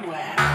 anywhere.